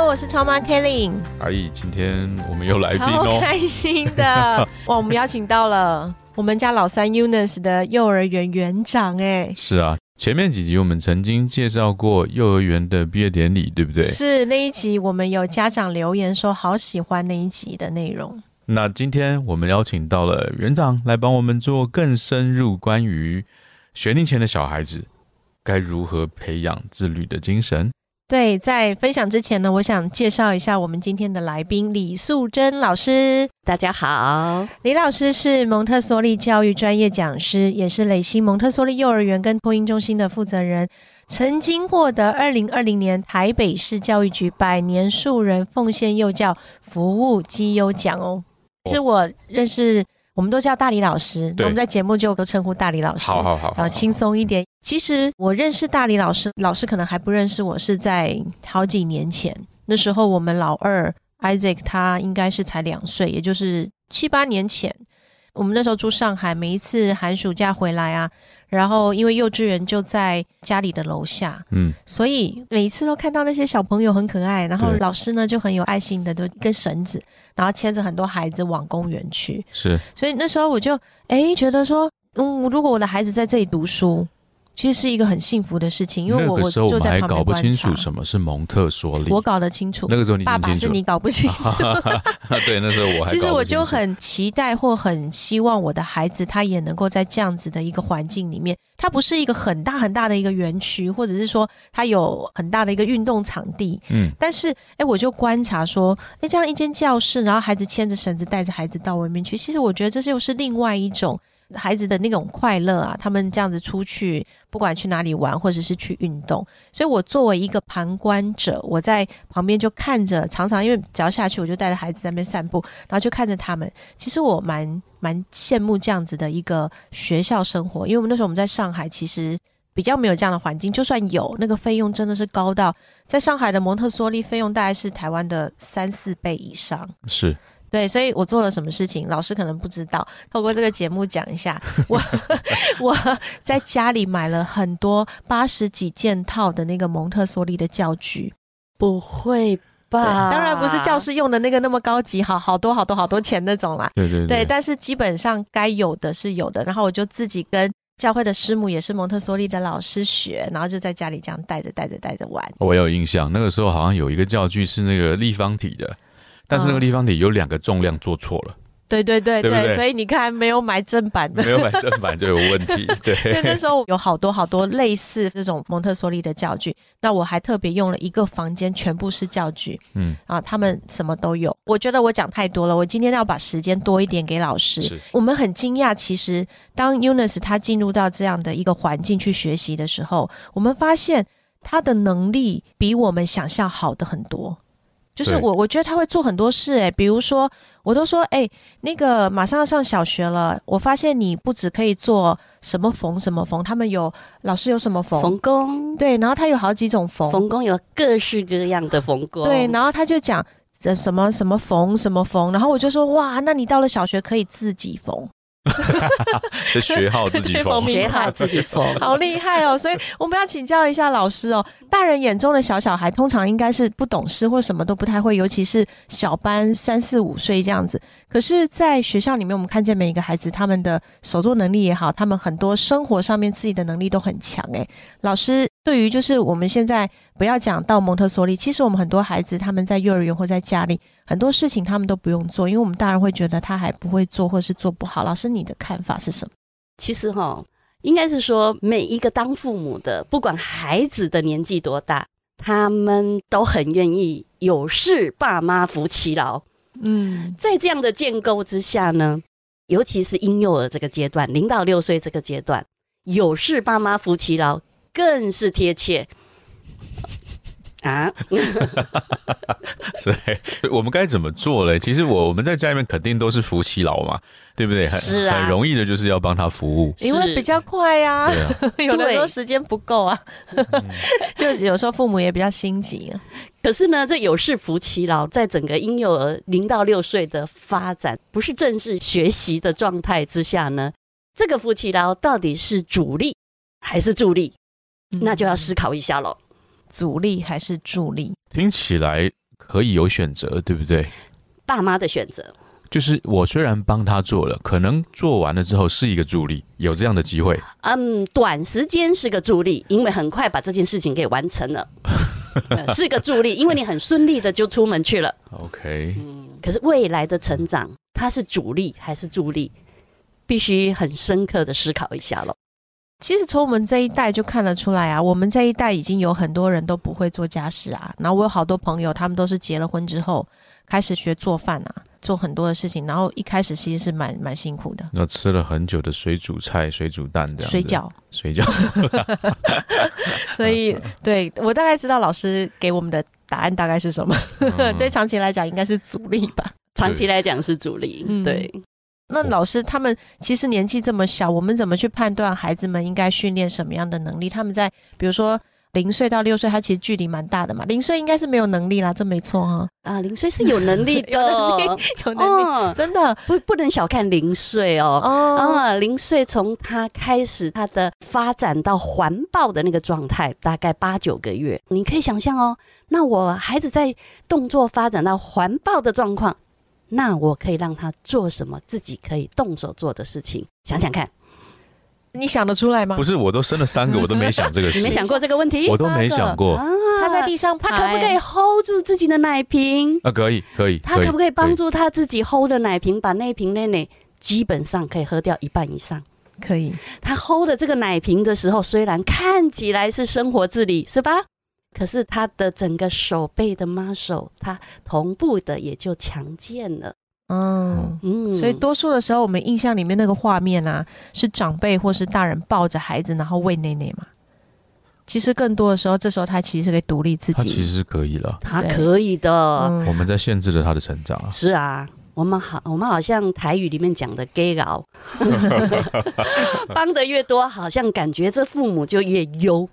Hello，我是超妈 Kelly。阿姨，今天我们又来宾超开心的 哇！我们邀请到了我们家老三 Unis 的幼儿园园长哎。是啊，前面几集我们曾经介绍过幼儿园的毕业典礼，对不对？是那一集，我们有家长留言说好喜欢那一集的内容。那今天我们邀请到了园长来帮我们做更深入关于学龄前的小孩子该如何培养自律的精神。对，在分享之前呢，我想介绍一下我们今天的来宾李素贞老师。大家好，李老师是蒙特梭利教育专业讲师，也是蕾西蒙特梭利幼儿园跟托婴中心的负责人，曾经获得二零二零年台北市教育局百年树人奉献幼教服务绩优奖哦。是我认识。我们都叫大李老师，我们在节目就都称呼大李老师，好好好，然后轻松一点。其实我认识大理老师，老师可能还不认识我，是在好几年前，那时候我们老二 Isaac 他应该是才两岁，也就是七八年前。我们那时候住上海，每一次寒暑假回来啊，然后因为幼稚园就在家里的楼下，嗯，所以每一次都看到那些小朋友很可爱，然后老师呢就很有爱心的，都一根绳子，然后牵着很多孩子往公园去。是，所以那时候我就哎觉得说，嗯，如果我的孩子在这里读书。其实是一个很幸福的事情，因为我我就在旁边搞不清楚什么是蒙特梭利，我搞得清楚。那个时候你爸爸是你搞不清楚。对，那时候我还。其实我就很期待或很希望我的孩子他也能够在这样子的一个环境里面，他不是一个很大很大的一个园区，或者是说他有很大的一个运动场地。嗯。但是，哎，我就观察说，哎，这样一间教室，然后孩子牵着绳子带着孩子到外面去，其实我觉得这是又是另外一种。孩子的那种快乐啊，他们这样子出去，不管去哪里玩，或者是去运动，所以我作为一个旁观者，我在旁边就看着，常常因为只要下去，我就带着孩子在那边散步，然后就看着他们。其实我蛮蛮羡慕这样子的一个学校生活，因为我们那时候我们在上海，其实比较没有这样的环境，就算有，那个费用真的是高到在上海的蒙特梭利费用大概是台湾的三四倍以上。是。对，所以我做了什么事情，老师可能不知道。透过这个节目讲一下，我 我在家里买了很多八十几件套的那个蒙特梭利的教具。不会吧？当然不是教室用的那个那么高级，好好多好多好多钱那种啦。对对对。但是基本上该有的是有的。然后我就自己跟教会的师母，也是蒙特梭利的老师学，然后就在家里这样带着带着带着玩。我有印象，那个时候好像有一个教具是那个立方体的。但是那个立方体有两个重量做错了，对对对对，所以你看没有买正版的，没有买正版就有问题。对，那时候有好多好多类似这种蒙特梭利的教具，那我还特别用了一个房间全部是教具，嗯啊，他们什么都有。我觉得我讲太多了，我今天要把时间多一点给老师。我们很惊讶，其实当 UNUS 他进入到这样的一个环境去学习的时候，我们发现他的能力比我们想象好的很多。就是我，我觉得他会做很多事，哎，比如说，我都说，哎，那个马上要上小学了，我发现你不只可以做什么缝什么缝，他们有老师有什么缝？缝工，对，然后他有好几种缝。缝工，有各式各样的缝工，对，然后他就讲这什么什么缝什么缝，然后我就说，哇，那你到了小学可以自己缝。这学号自己缝，学号自己缝，好厉害哦！所以我们要请教一下老师哦。大人眼中的小小孩，通常应该是不懂事或什么都不太会，尤其是小班三四五岁这样子。可是，在学校里面，我们看见每一个孩子，他们的手作能力也好，他们很多生活上面自己的能力都很强。诶，老师。对于就是我们现在不要讲到蒙特梭利，其实我们很多孩子他们在幼儿园或在家里很多事情他们都不用做，因为我们大人会觉得他还不会做或是做不好。老师，你的看法是什么？其实哈，应该是说每一个当父母的，不管孩子的年纪多大，他们都很愿意有事爸妈扶其劳。嗯，在这样的建构之下呢，尤其是婴幼儿这个阶段，零到六岁这个阶段，有事爸妈扶其劳。更是贴切，啊，所以我们该怎么做嘞？其实我我们在家里面肯定都是夫妻劳嘛，对不对？是啊，很容易的就是要帮他服务，因为比较快呀。对啊，有的时候时间不够啊，就有时候父母也比较心急啊。可是呢，这有事夫妻劳，在整个婴幼儿零到六岁的发展，不是正式学习的状态之下呢，这个夫妻劳到底是主力还是助力？那就要思考一下喽。阻力还是助力？听起来可以有选择，对不对？爸妈的选择就是我虽然帮他做了，可能做完了之后是一个助力，有这样的机会。嗯，短时间是个助力，因为很快把这件事情给完成了，是个助力，因为你很顺利的就出门去了。OK，嗯，可是未来的成长，它是主力还是助力？必须很深刻的思考一下了。其实从我们这一代就看得出来啊，我们这一代已经有很多人都不会做家事啊。然后我有好多朋友，他们都是结了婚之后开始学做饭啊，做很多的事情。然后一开始其实是蛮蛮辛苦的。那吃了很久的水煮菜、水煮蛋这样。水饺，水饺。所以，对我大概知道老师给我们的答案大概是什么。对长期来讲，应该是阻力吧。长期来讲是阻力，对。那老师他们其实年纪这么小，我们怎么去判断孩子们应该训练什么样的能力？他们在比如说零岁到六岁，他其实距离蛮大的嘛。零岁应该是没有能力啦，这没错哈。啊，零岁是有能力的，有能力，真的不不能小看零岁哦。啊，零岁从他开始他的发展到环抱的那个状态，大概八九个月，你可以想象哦。那我孩子在动作发展到环抱的状况。那我可以让他做什么自己可以动手做的事情？想想看，你想得出来吗？不是，我都生了三个，我都没想这个事。你没想过这个问题？我都没想过。他在地上，他可不可以 hold 住自己的奶瓶？啊，可以，可以。他可不可以帮助他自己 hold 的奶瓶，把那瓶奶奶基本上可以喝掉一半以上？可以。他 hold 的这个奶瓶的时候，虽然看起来是生活自理，是吧？可是他的整个手背的 muscle，他同步的也就强健了。嗯嗯，所以多数的时候，我们印象里面那个画面啊，是长辈或是大人抱着孩子，然后喂奶奶嘛。其实更多的时候，这时候他其实可以独立自己。他其实是可以了，他可以的。我们在限制了他的成长。是啊，我们好，我们好像台语里面讲的 “gay 佬”，帮的越多，好像感觉这父母就越优。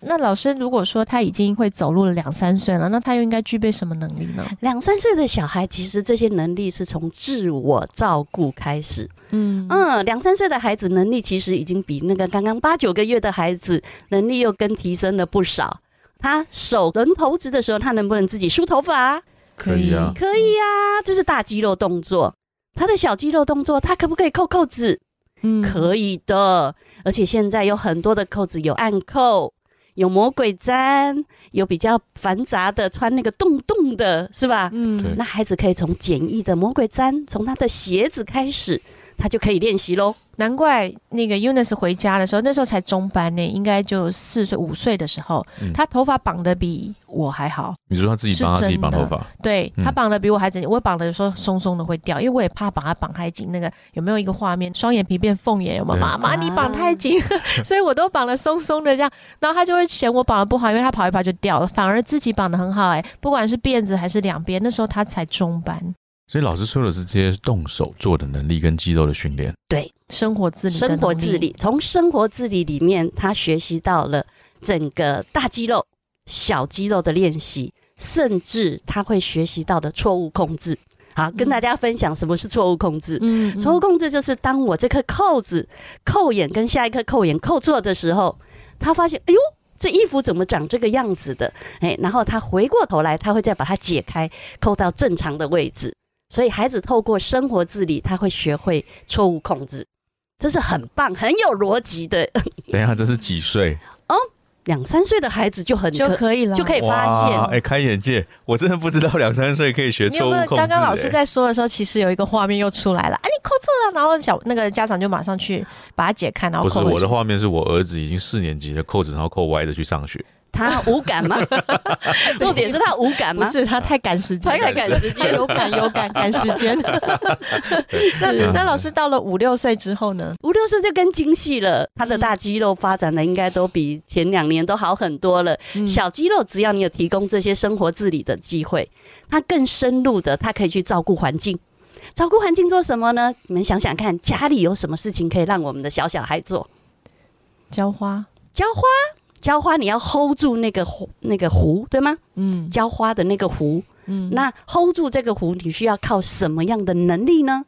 那老师如果说他已经会走路了两三岁了，那他又应该具备什么能力呢？两三岁的小孩其实这些能力是从自我照顾开始。嗯嗯，两三岁的孩子能力其实已经比那个刚刚八九个月的孩子能力又更提升了不少。他手能投直的时候，他能不能自己梳头发？可以啊，可以啊，这是大肌肉动作。他的小肌肉动作，他可不可以扣扣子？嗯，可以的。而且现在有很多的扣子有暗扣。有魔鬼毡，有比较繁杂的穿那个洞洞的，是吧？嗯，那孩子可以从简易的魔鬼毡，从他的鞋子开始，他就可以练习喽。难怪那个 Unis 回家的时候，那时候才中班呢，应该就四岁五岁的时候，他头发绑的比我还好。你说他自己绑他自己绑头发？对他绑的比我还整，我绑的有时候松松的会掉，因为我也怕把它绑太紧。那个有没有一个画面，双眼皮变凤眼？有没有？妈妈，你绑太紧，所以我都绑的松松的这样，然后他就会嫌我绑的不好，因为他跑一跑就掉了，反而自己绑的很好哎，不管是辫子还是两边，那时候他才中班。所以老师说的是这些动手做的能力跟肌肉的训练，对生活自理，生活自理，从生活自理里面，他学习到了整个大肌肉、小肌肉的练习，甚至他会学习到的错误控制。好，跟大家分享什么是错误控制。嗯，错误控制就是当我这颗扣子扣眼跟下一颗扣眼扣错的时候，他发现，哎呦，这衣服怎么长这个样子的？哎，然后他回过头来，他会再把它解开，扣到正常的位置。所以孩子透过生活自理，他会学会错误控制，这是很棒、很有逻辑的。等一下，这是几岁？哦，两三岁的孩子就很就可以了，就可以发现。哎，开眼界！我真的不知道两三岁可以学错误控制。刚刚老师在说的时候，其实有一个画面又出来了。哎，你扣错了，然后小那个家长就马上去把它解开，然后不是我的画面，是我儿子已经四年级的扣子，然后扣歪的去上学。他无感吗？重点是他无感吗？不是，他太赶时间，太赶时间，有感有感赶时间。那那老师到了五六岁之后呢？五六岁就更精细了，他的大肌肉发展的应该都比前两年都好很多了。小肌肉只要你有提供这些生活自理的机会，他更深入的，他可以去照顾环境。照顾环境做什么呢？你们想想看，家里有什么事情可以让我们的小小孩做？浇花，浇花。浇花你要 hold 住那个那个壶，对吗？嗯，浇花的那个壶，嗯，那 hold 住这个壶，你需要靠什么样的能力呢？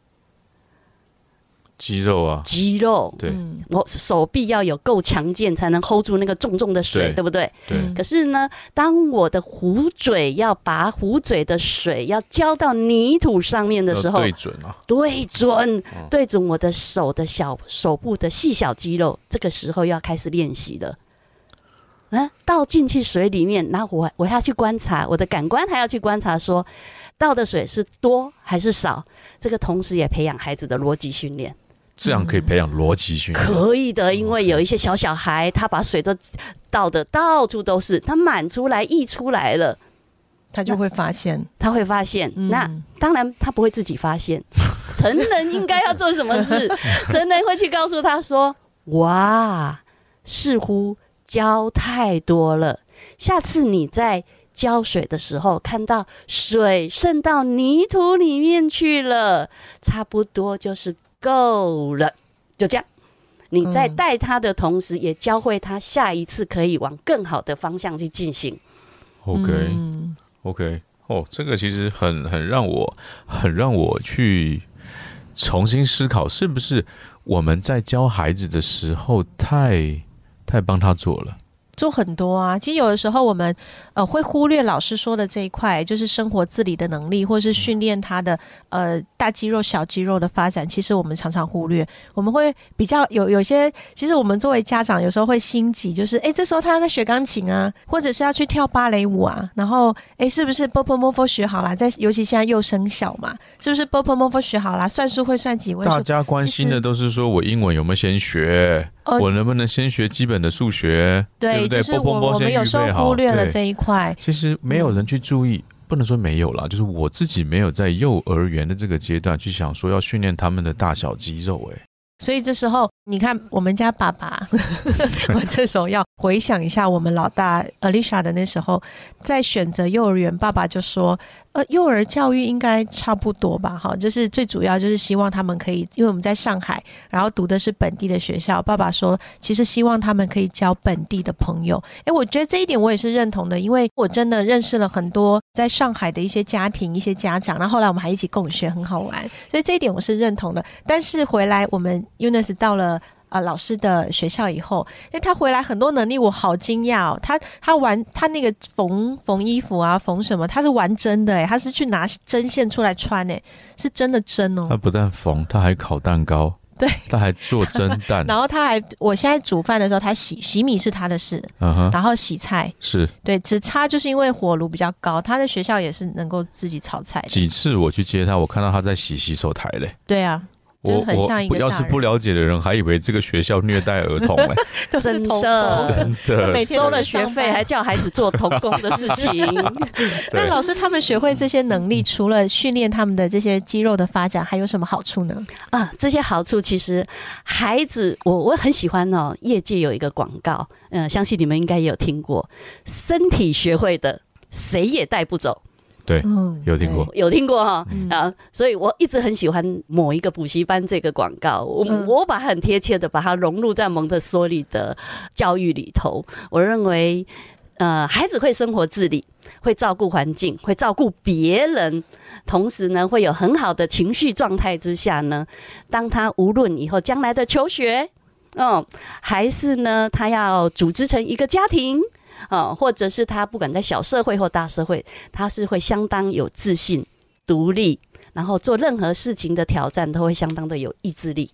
肌肉啊，肌肉，对，我手臂要有够强健，才能 hold 住那个重重的水，对。不对？对。可是呢，当我的壶嘴要把壶嘴的水要浇到泥土上面的时候，对准啊，对准，对准我的手的小手部的细小肌肉，这个时候要开始练习了。啊，倒进去水里面，然后我我要去观察，我的感官还要去观察，说倒的水是多还是少。这个同时也培养孩子的逻辑训练，这样可以培养逻辑训练。可以的，因为有一些小小孩，他把水都倒的到处都是，他满出来溢出来了，他就会发现，他会发现。那当然他不会自己发现，成人应该要做什么事？成人会去告诉他说：“哇，似乎。”浇太多了，下次你在浇水的时候看到水渗到泥土里面去了，差不多就是够了。就这样，你在带他的同时，也教会他下一次可以往更好的方向去进行。OK，OK，哦，这个其实很很让我很让我去重新思考，是不是我们在教孩子的时候太。太帮他做了。做很多啊，其实有的时候我们呃会忽略老师说的这一块，就是生活自理的能力，或者是训练他的呃大肌肉、小肌肉的发展。其实我们常常忽略，我们会比较有有些，其实我们作为家长有时候会心急，就是哎这时候他要学钢琴啊，或者是要去跳芭蕾舞啊，然后哎是不是 b o p m o f o 学好了？在尤其现在幼升小嘛，是不是 b o p m o f o 学好了？算术会算几位？大家关心的都是说我英文有没有先学。我能不能先学基本的数学？对不对？就是我我们有时候忽略了这一块。其实没有人去注意，不能说没有啦，就是我自己没有在幼儿园的这个阶段去想说要训练他们的大小肌肉。哎。所以这时候，你看我们家爸爸，我这时候要回想一下我们老大 Alicia 的那时候，在选择幼儿园，爸爸就说：“呃，幼儿教育应该差不多吧？哈，就是最主要就是希望他们可以，因为我们在上海，然后读的是本地的学校。爸爸说，其实希望他们可以交本地的朋友。诶，我觉得这一点我也是认同的，因为我真的认识了很多在上海的一些家庭、一些家长，然后后来我们还一起共学，很好玩。所以这一点我是认同的。但是回来我们。Unis 到了啊老师的学校以后，那，他回来很多能力，我好惊讶哦。他他玩他那个缝缝衣服啊，缝什么？他是玩针的哎，他是去拿针线出来穿哎，是真的针哦。他不但缝，他还烤蛋糕，对，他还做蒸蛋。然后他还，我现在煮饭的时候，他洗洗米是他的事，嗯哼，然后洗菜是对，只差就是因为火炉比较高，他在学校也是能够自己炒菜。几次我去接他，我看到他在洗洗手台嘞。对啊。我我要是不了解的人，还以为这个学校虐待儿童嘞，真的真的，每收了学费还叫孩子做童工的事情。那老师他们学会这些能力，除了训练他们的这些肌肉的发展，还有什么好处呢？啊，这些好处其实孩子，我我很喜欢哦。业界有一个广告，嗯，相信你们应该也有听过，身体学会的，谁也带不走。对，有听过，有听过哈啊，所以我一直很喜欢某一个补习班这个广告，我我把很贴切的把它融入在蒙特梭利的教育里头。我认为，呃，孩子会生活自理，会照顾环境，会照顾别人，同时呢，会有很好的情绪状态之下呢，当他无论以后将来的求学，嗯，还是呢，他要组织成一个家庭。啊，或者是他不管在小社会或大社会，他是会相当有自信、独立，然后做任何事情的挑战都会相当的有意志力。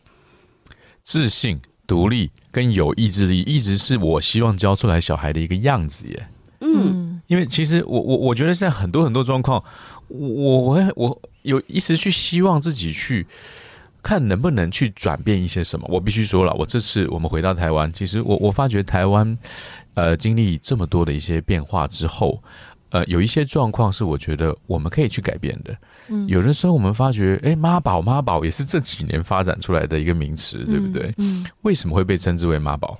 自信、独立跟有意志力，一直是我希望教出来小孩的一个样子耶。嗯，因为其实我我我觉得在很多很多状况，我我我有一直去希望自己去。看能不能去转变一些什么。我必须说了，我这次我们回到台湾，其实我我发觉台湾，呃，经历这么多的一些变化之后，呃，有一些状况是我觉得我们可以去改变的。嗯，有的时候我们发觉，哎，妈宝妈宝也是这几年发展出来的一个名词，对不对？嗯，为什么会被称之为妈宝？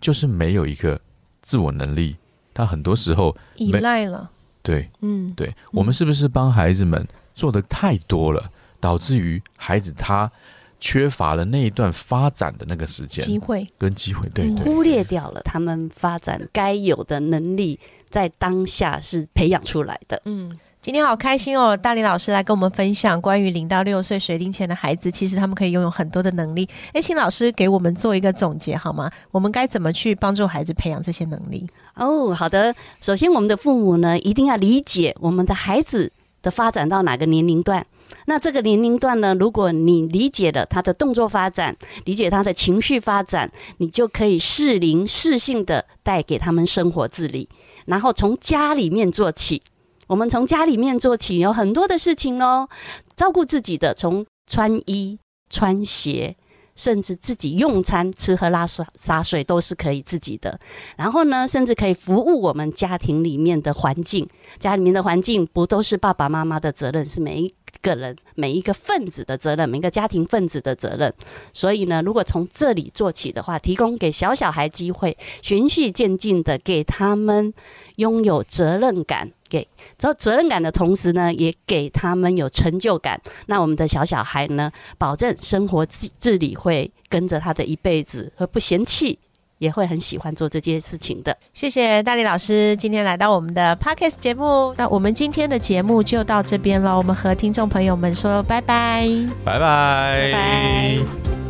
就是没有一个自我能力，他很多时候依赖了。对，嗯，对，我们是不是帮孩子们做的太多了，导致于孩子他缺乏了那一段发展的那个时间、机会跟机会，对，忽略掉了他们发展该有的能力，在当下是培养出来的，嗯。今天好开心哦！大林老师来跟我们分享关于零到六岁学龄前的孩子，其实他们可以拥有很多的能力。诶，请老师给我们做一个总结好吗？我们该怎么去帮助孩子培养这些能力？哦，好的。首先，我们的父母呢，一定要理解我们的孩子的发展到哪个年龄段。那这个年龄段呢，如果你理解了他的动作发展，理解他的情绪发展，你就可以适龄适性的带给他们生活自理，然后从家里面做起。我们从家里面做起，有很多的事情哦。照顾自己的，从穿衣、穿鞋，甚至自己用餐、吃喝拉撒撒睡，都是可以自己的。然后呢，甚至可以服务我们家庭里面的环境。家里面的环境不都是爸爸妈妈的责任，是每一个人、每一个分子的责任，每一个家庭分子的责任。所以呢，如果从这里做起的话，提供给小小孩机会，循序渐进的给他们拥有责任感。给责责任感的同时呢，也给他们有成就感。那我们的小小孩呢，保证生活自自理会跟着他的一辈子，和不嫌弃，也会很喜欢做这件事情的。谢谢大力老师今天来到我们的 Podcast 节目。那我们今天的节目就到这边了，我们和听众朋友们说拜拜，拜拜，拜拜。